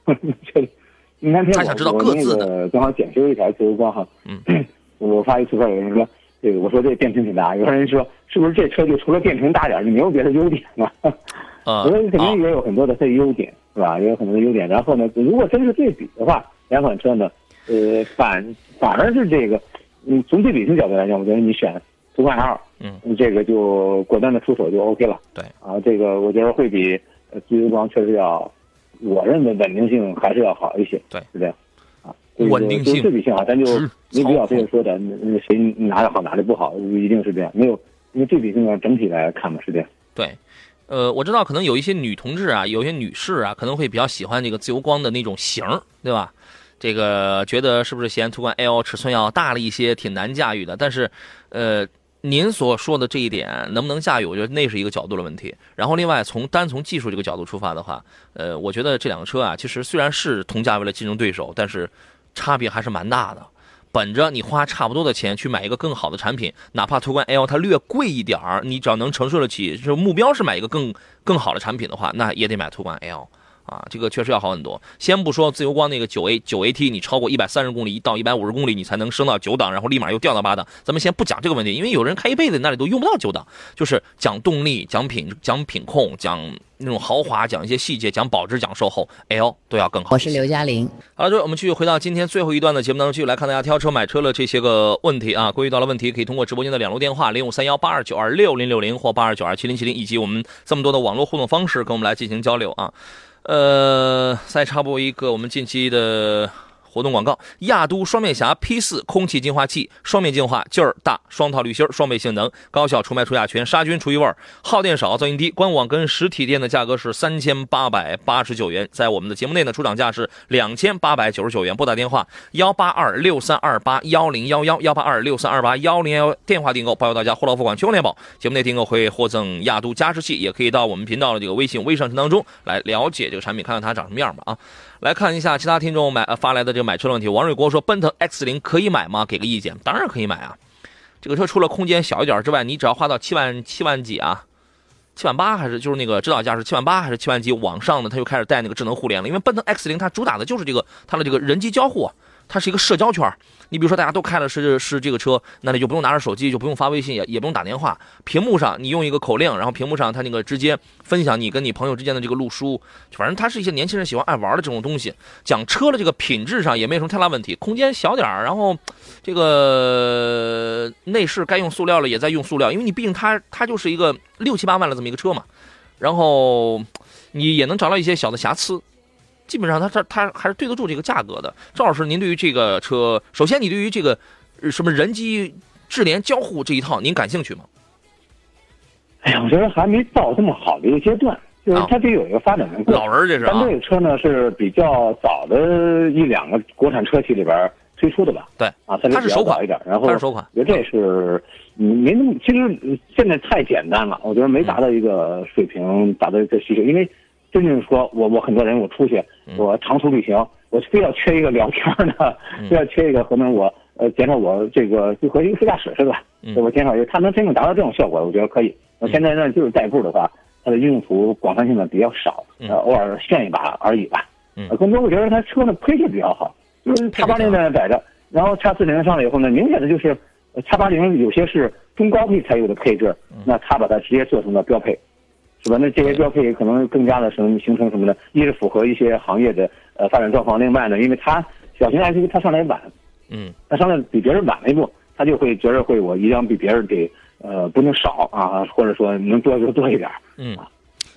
S1: 他想知道各自
S2: 的，正好检修一台自由光哈，
S1: 嗯，
S2: 我发一图片有人说。这个我说这电瓶挺大，有人说是不是这车就除了电瓶大点就没有别的优点了？
S1: 啊，
S2: 我说肯定也有很多的它的优点，是吧？也有很多的优点。然后呢，如果真是对比的话，两款车呢，呃，反反而是这个，嗯，从对比性角度来讲，我觉得你选途观 L，
S1: 嗯，
S2: 这个就果断的出手就 OK 了。
S1: 对，
S2: 啊，这个我觉得会比自由光确实要，我认为稳定性还是要好一些。
S1: 对，
S2: 是这样。
S1: 稳定性、
S2: 对比性啊，咱就没必要非得说的，那谁哪里好哪里不好，一定是这样。没有，因为对比性啊，整体来看嘛，是这样。
S1: 对，呃，我知道可能有一些女同志啊，有些女士啊，可能会比较喜欢这个自由光的那种型对吧？这个觉得是不是嫌途观 L 尺寸要大了一些，挺难驾驭的？但是，呃。您所说的这一点能不能驾驭？我觉得那是一个角度的问题。然后，另外从单从技术这个角度出发的话，呃，我觉得这两个车啊，其实虽然是同价位的竞争对手，但是差别还是蛮大的。本着你花差不多的钱去买一个更好的产品，哪怕途观 L 它略贵一点儿，你只要能承受得起，就是目标是买一个更更好的产品的话，那也得买途观 L 啊，这个确实要好很多。先不说自由光那个九 A 九 AT，你超过一百三十公里到一百五十公里，你才能升到九档，然后立马又掉到八档。咱们先不讲这个问题，因为有人开一辈子那里都用不到九档。就是讲动力、讲品、讲品控、讲那种豪华、讲一些细节、讲保值、讲售后，L 都要更好。
S5: 我是刘嘉玲。
S1: 好了，各位，我们继续回到今天最后一段的节目当中，继续来看大家挑车、买车的这些个问题啊。关于到了问题，可以通过直播间的两路电话零五三幺八二九二六零六零或八二九二七零七零，以及我们这么多的网络互动方式，跟我们来进行交流啊。呃，再插播一个我们近期的。活动广告：亚都双面侠 P 四空气净化器，双面净化，劲儿大，双套滤芯，双倍性能，高效除霾除甲醛，杀菌除异味，耗电少，噪音低。官网跟实体店的价格是三千八百八十九元，在我们的节目内呢，出厂价是两千八百九十九元。拨打电话幺八二六三二八幺零幺幺幺八二六三二八幺零幺，电话订购，包邮到家，货到付款，全国联保。节目内订购会获赠亚都加湿器，也可以到我们频道的这个微信微商城当中来了解这个产品，看看它长什么样吧啊。来看一下其他听众买发来的这个买车的问题。王瑞国说：“奔腾 X 零可以买吗？给个意见。当然可以买啊，这个车除了空间小一点之外，你只要花到七万七万几啊，七万八还是就是那个指导价是七万八还是七万几往上的，它就开始带那个智能互联了。因为奔腾 X 零它主打的就是这个它的这个人机交互。”它是一个社交圈你比如说大家都开的是是这个车，那你就不用拿着手机，就不用发微信，也也不用打电话。屏幕上你用一个口令，然后屏幕上它那个直接分享你跟你朋友之间的这个路书，反正它是一些年轻人喜欢爱玩的这种东西。讲车的这个品质上也没什么太大问题，空间小点然后这个内饰该用塑料了也在用塑料，因为你毕竟它它就是一个六七八万的这么一个车嘛，然后你也能找到一些小的瑕疵。基本上，它它它还是对得住这个价格的。赵老师，您对于这个车，首先你对于这个什么人机智联交互这一套，您感兴趣吗？
S2: 哎呀，我觉得还没到这么好的一个阶段，就是它得有一个发展的过程。
S1: 老人这是
S2: 咱这个车呢是比较早的一两个国产车企里边推出的吧？
S1: 对，
S2: 啊，它
S1: 是首款
S2: 一点，然后
S1: 它是首款，
S2: 我觉得这是没那么，其实现在太简单了，我觉得没达到一个水平，达到一个需求，因为。真正说，我我很多人我出去，我长途旅行，我非要缺一个聊天的，非要缺一个可能我呃减少我这个就和一个副驾驶似的，我减少一个，它能真正达到这种效果，我觉得可以。那现在呢就是代步的话，它的用途广泛性呢比较少，呃偶尔炫一把而已吧。呃，更多我觉得它车呢配置比较好，就是叉八零在那摆着，然后叉四零上来以后呢，明显的就是叉八零有些是中高配才有的配置，那它把它直接做成了标配。是吧？那这些标配可能更加的什么形成什么的，一是符合一些行业的呃发展状况，另外呢，因为它小型 SUV 它上来晚，
S1: 嗯，
S2: 它上来比别人晚了一步，它就会觉得会我一定要比别人得呃不能少啊，或者说能多就多一点，
S1: 嗯，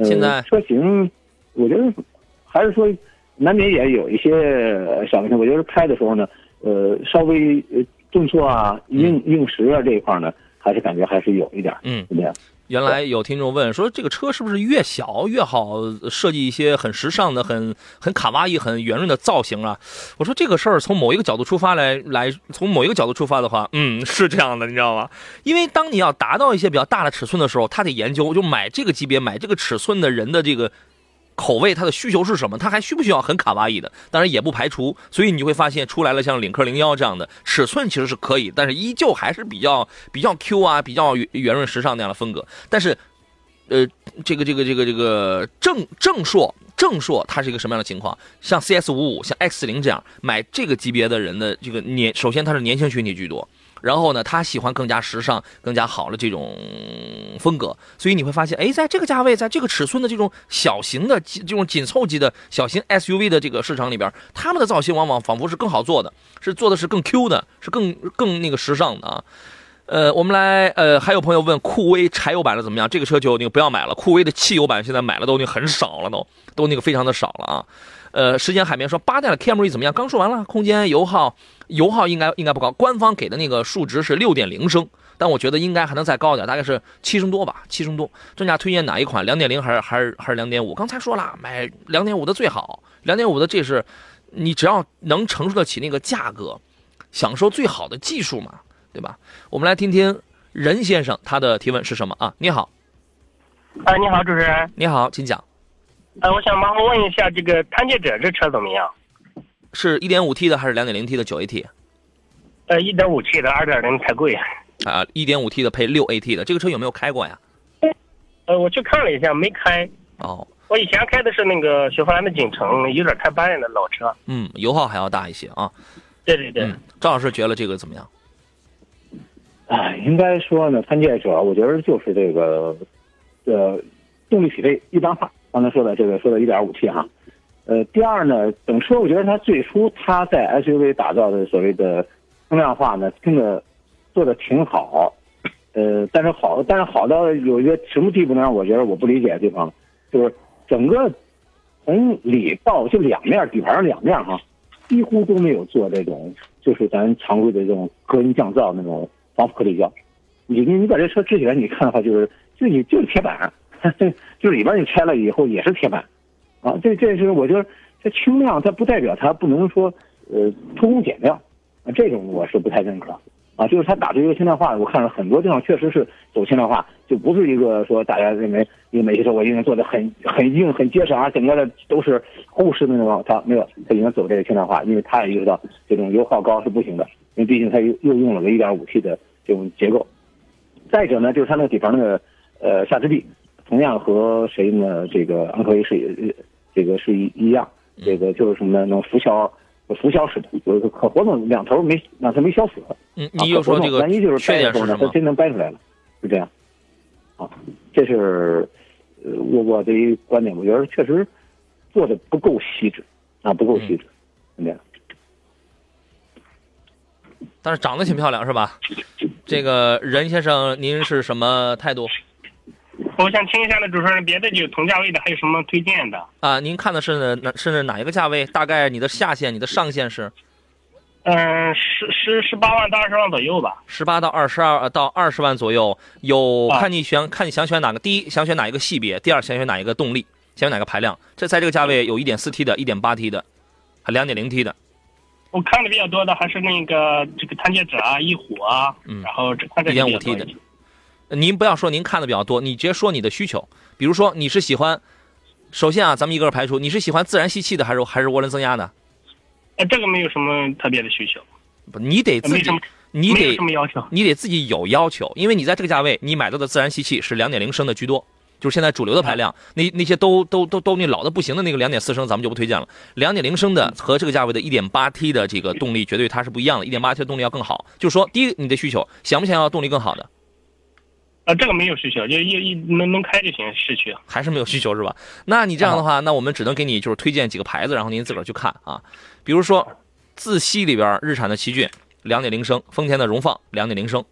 S2: 现
S1: 在
S2: 车型我觉得还是说难免也有一些小问题，我觉得开的时候呢，呃，稍微顿挫啊、硬硬实啊这一块呢，还是感觉还是有一点，
S1: 嗯，
S2: 怎么样？
S1: 原来有听众问说，这个车是不是越小越好设计一些很时尚的、很很卡哇伊、很圆润的造型啊？我说这个事儿从某一个角度出发来来，从某一个角度出发的话，嗯，是这样的，你知道吗？因为当你要达到一些比较大的尺寸的时候，他得研究，就买这个级别、买这个尺寸的人的这个。口味，它的需求是什么？它还需不需要很卡哇伊的？当然也不排除。所以你会发现出来了像领克零幺这样的尺寸其实是可以，但是依旧还是比较 比较 Q 啊，比较圆圆润时尚那样的风格。但是，呃，这个这个这个这个正正硕正硕它是一个什么样的情况？像 CS 五五、像 X 零这样买这个级别的人的这个年，首先它是年轻群体居多。然后呢，他喜欢更加时尚、更加好的这种风格，所以你会发现，哎，在这个价位，在这个尺寸的这种小型的、这种紧凑级的小型 SUV 的这个市场里边，他们的造型往往仿佛是更好做的，是做的是更 Q 的，是更更那个时尚的啊。呃，我们来，呃，还有朋友问酷威柴油版的怎么样？这个车就那个不要买了，酷威的汽油版现在买了都已经很少了，都都那个非常的少了啊。呃，时间海绵说八代的 Camry 怎么样？刚说完了，空间、油耗，油耗应该应该不高。官方给的那个数值是六点零升，但我觉得应该还能再高点，大概是七升多吧，七升多。专家推荐哪一款？两点零还是还是还是两点五？刚才说了，买两点五的最好。两点五的这是，你只要能承受得起那个价格，享受最好的技术嘛，对吧？我们来听听任先生他的提问是什么啊？你好，
S6: 啊，你好，主持人，
S1: 你好，请讲。
S6: 呃，我想麻烦问一下，这个探界者这车怎么样？
S1: 是一点五 T 的还是两点零 T 的九 AT？
S6: 呃，一点五 T 的，二点零太贵。
S1: 啊，一点五 T 的配六 AT 的，这个车有没有开过呀？
S6: 呃，我去看了一下，没开。
S1: 哦，
S6: 我以前开的是那个雪佛兰的景程，有点太慢了，老车。
S1: 嗯，油耗还要大一些啊。
S6: 对对对，
S1: 嗯，赵老师觉得这个怎么样？
S2: 哎，应该说呢，探界者，我觉得就是这个，呃，动力匹配一般化。刚才说的这个说的 1.5T 哈，呃，第二呢，等车，我觉得它最初它在 SUV 打造的所谓的轻量化呢，真的做的挺好，呃，但是好，但是好到有一个什么地步呢？我觉得我不理解的地方，就是整个从里到就两面底盘上两面哈，几乎都没有做这种，就是咱常规的这种隔音降噪那种防腐颗粒胶。你你你把这车支起来，你看的话就是就你就是铁板，就是里边你拆了以后也是铁板，啊，这这是我觉得这轻量，它不代表它不能说呃偷工减料，啊，这种我是不太认可，啊，就是它打出一个轻量化，我看了很多地方确实是走轻量化，就不是一个说大家认为因为美系车我应该做的很很硬很结实啊，整个的都是厚实的那种，它没有，它已经走这个轻量化，因为它也意识到这种油耗高是不行的，因为毕竟它又又用了个 1.5T 的这种结构。再者呢，就是它那个底盘那个呃下支臂，同样和谁呢？这个昂科威是呃这个是一一样，这个就是什么呢？那种浮消浮消式的，有一个可活动两头没两头没消死。
S1: 嗯，
S2: 啊
S1: 你又说这个
S2: 万一就是
S1: 缺
S2: 掰的时候呢，它
S1: 点是什么？
S2: 真能掰出来了，是这样。啊，这是呃我我的一观点，我觉得确实做的不够细致啊，不够细致，是这样。
S1: 但是长得挺漂亮是吧？这个任先生，您是什么态度
S6: 我想听一下呢，主持人，别的就同价位的还有什么推荐的？
S1: 啊？您看的是哪是哪一个价位？大概你的下限、你的上限是
S6: 嗯，十十十八万到二十万左右吧。
S1: 十八到二十二到二十万左右，有
S6: 啊
S1: 看你选看你想选哪个。第一，想选哪一个系别；第二，想选哪一个动力，想选哪个排量。这在这个价位有 1.4T 的、1.8T 的，还 2.0T 的。
S6: 我看的比较多的还是那个这个探界者啊、翼虎啊，
S1: 嗯
S6: 然后这看这个比较
S1: 1.5T 的。您不要说您看的比较多，你直接说你的需求。比如说你是喜欢，首先啊，咱们一个个排除，你是喜欢自然吸气的还是还是涡轮增压的？
S6: 呃，这个没有什么特别的需求，
S1: 不，你得自己你得
S6: 什么要求。
S1: 你得自己有要求，因为你在这个价位，你买到的自然吸气是两点零升的居多，就是现在主流的排量，那那些都都都都那老的不行的那个两点四升，咱们就不推荐了。两点零升的和这个价位的一点八 T 的这个动力绝对它是不一样的，1.8T 的动力要更好。就是说，第一，你的需求想不想要动力更好的，
S6: 呃，这个没有需求，就一一能能开就行，市区。
S1: 还是没有需求是吧？那你这样的话，那我们只能给你就是推荐几个牌子，然后您自个儿去看啊。比如说自吸里边日产的奇骏两点零升，丰田的荣放两点零升，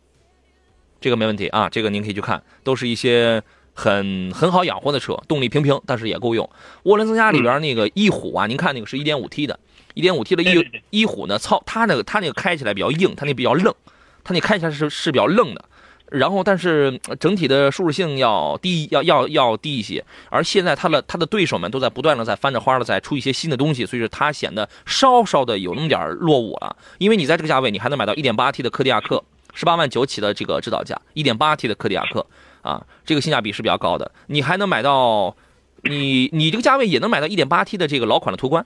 S1: 这个没问题啊，这个您可以去看，都是一些很很好养活的车，动力平平，但是也够用。涡轮增压里边那个翼虎啊，您看那个是一点五 T 的一
S6: 点五 T 的
S1: 翼翼虎呢，操，它那个它那个开起来比较硬，它那比较愣，它那开起来是是比较愣的。然后，但是呃整体的舒适性要低，要要要低一些。而现在它的它的对手们都在不断的在翻着花的在出一些新的东西，所以说它显得稍稍的有那么点儿落伍了。因为你在这个价位，你还能买到 1.8T 的科迪亚克，十八万九起的这个指导价，1.8T 的科迪亚克啊，这个性价比是比较高的。你还能买到，你你这个价位也能买到 1.8T 的这个老款的途观。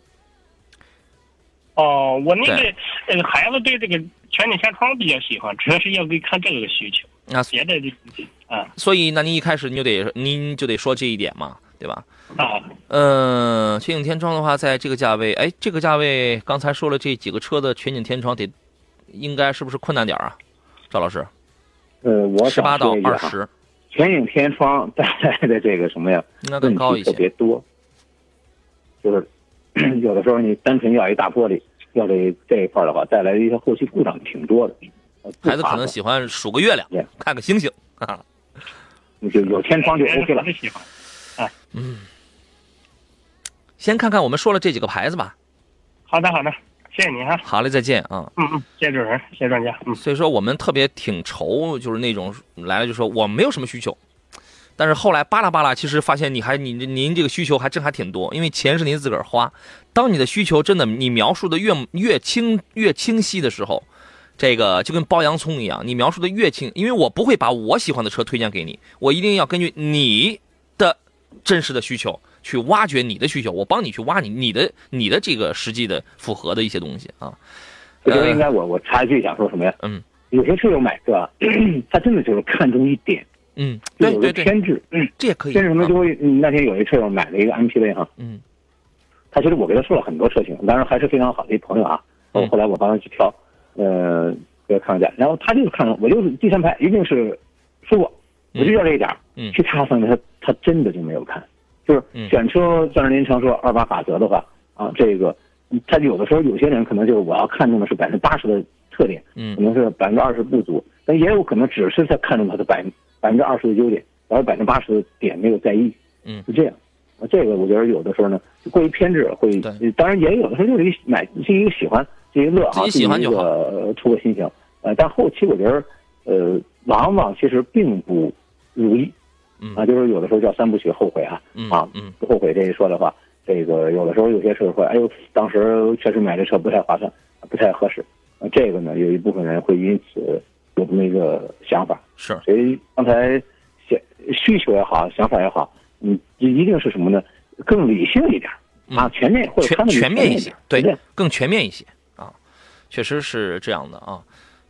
S6: 哦，我那个呃孩子对这个全景天窗比较喜欢，主要是要给看这个需求，
S1: 啊，
S6: 别的就啊
S1: 所以那您一开始你就得您就得说这一点嘛，对吧？
S6: 啊，
S1: 嗯，全景天窗的话，在这个价位，哎，这个价位刚才说了这几个车的全景天窗得，应该是不是困难点儿啊？赵老师，
S2: 呃，我
S1: 十八到二十，
S2: 全景天窗带来的这个什么呀？
S1: 应该更高一些。
S2: 别多，就是 有的时候你单纯要一大玻璃，要这这一块的话，带来的一些后期故障挺多的。
S1: 孩子可能喜欢数个月亮看个星星啊。
S2: 就有天窗就 OK 了
S6: 喜欢。
S1: 先看看我们说了这几个牌子吧。
S6: 好的好的，谢谢您哈。
S1: 好嘞，再见啊。
S6: 嗯嗯，谢谢主持人，谢谢专家。嗯。
S1: 所以说我们特别挺愁，就是那种来了就说我没有什么需求，但是后来巴拉巴拉，其实发现你还您您这个需求还真还挺多，因为钱是您自个儿花。当你的需求真的你描述的越越清越清晰的时候，这个就跟剥洋葱一样，你描述的越清，因为我不会把我喜欢的车推荐给你，我一定要根据你的真实的需求去挖掘你的需求，我帮你去挖你你的你的这个实际的符合的一些东西啊。
S2: 我觉得应该我我插一句想说什么呀？
S1: 嗯，
S2: 有些车友买车啊，他真的就是看中一点，
S1: 嗯，对对对，
S2: 偏执，嗯，
S1: 这也可以。
S2: 偏执什么？
S1: 啊
S2: 就会嗯那天有一车友买了一个 MPV 哈，
S1: 嗯
S2: 他其实我给他说了很多车型，当然还是非常好的一朋友啊。
S1: 嗯
S2: 后来我帮他去挑，呃，看了价，然后他就是看我就是第三排一定是舒服，我就要这一点儿，
S1: 嗯。
S2: 其他方面他他真的就没有看，就是
S1: 嗯。
S2: 选车，像是您常说二八法则的话啊，这个他有的时候有些人可能就是我要看中的是百分之八十的特点，
S1: 嗯。
S2: 可能是百分之二十不足，但也有可能只是在看中他的百百分之二十的优点，然后百分之八十的点没有在意，
S1: 嗯。
S2: 是这样。啊，这个我觉得有的时候呢，就过于偏执，会当然也有的时候就是一个买是一个喜欢，是一乐啊，
S1: 自己喜欢就
S2: 出个心情。呃，但后期我觉得，呃，往往其实并不如意
S1: 嗯
S2: 啊，就是有的时候叫三部曲后悔啊，
S1: 嗯
S2: 啊，
S1: 嗯
S2: 后悔这一说的话，这个有的时候有些车会，哎呦，当时确实买这车不太划算，不太合适。啊，这个呢，有一部分人会因此有这么一个想法。
S1: 是
S2: 所以刚才想需求也好，想法也好，嗯，一定是什么呢？更理性一点啊，全面或者
S1: 全面一些对
S2: 对，
S1: 更全面一些啊，确实是这样的啊。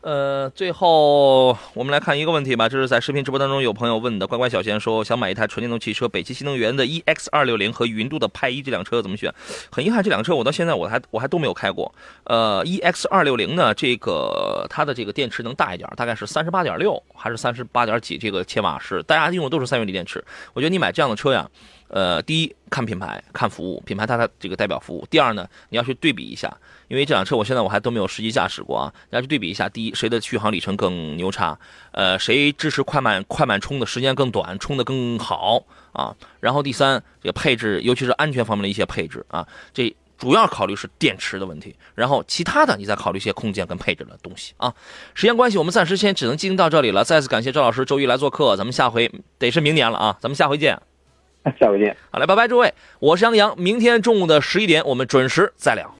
S1: 呃，最后我们来看一个问题吧，这是在视频直播当中有朋友问的，乖乖小贤说想买一台纯电动汽车，北汽新能源的 EX 二六零和云度的派一这辆车怎么选？很遗憾，这辆车我到现在我还我还都没有开过。呃，EX 二六零呢，这个它的这个电池能大一点，大概是三十八点六还是三十八点几这个千瓦时，大家用的都是三元锂电池。我觉得你买这样的车呀，呃，第一看品牌，看服务，品牌它的这个代表服务。第二呢，你要去对比一下，因为这辆车我现在我还都没有实际驾驶过啊，你要去对比一下，第一谁的续航里程更牛叉，呃，谁支持快慢快慢充的时间更短，充的更好啊。然后第三，这个配置，尤其是安全方面的一些配置啊，这。主要考虑是电池的问题，然后其他的你再考虑一些空间跟配置的东西啊。时间关系，我们暂时先只能进行到这里了。再次感谢赵老师周一来做客，咱们下回得是明年了啊，咱们下回见。
S2: 下回见。
S1: 好嘞，拜拜，诸位，我是杨洋，明天中午的十一点我们准时再聊。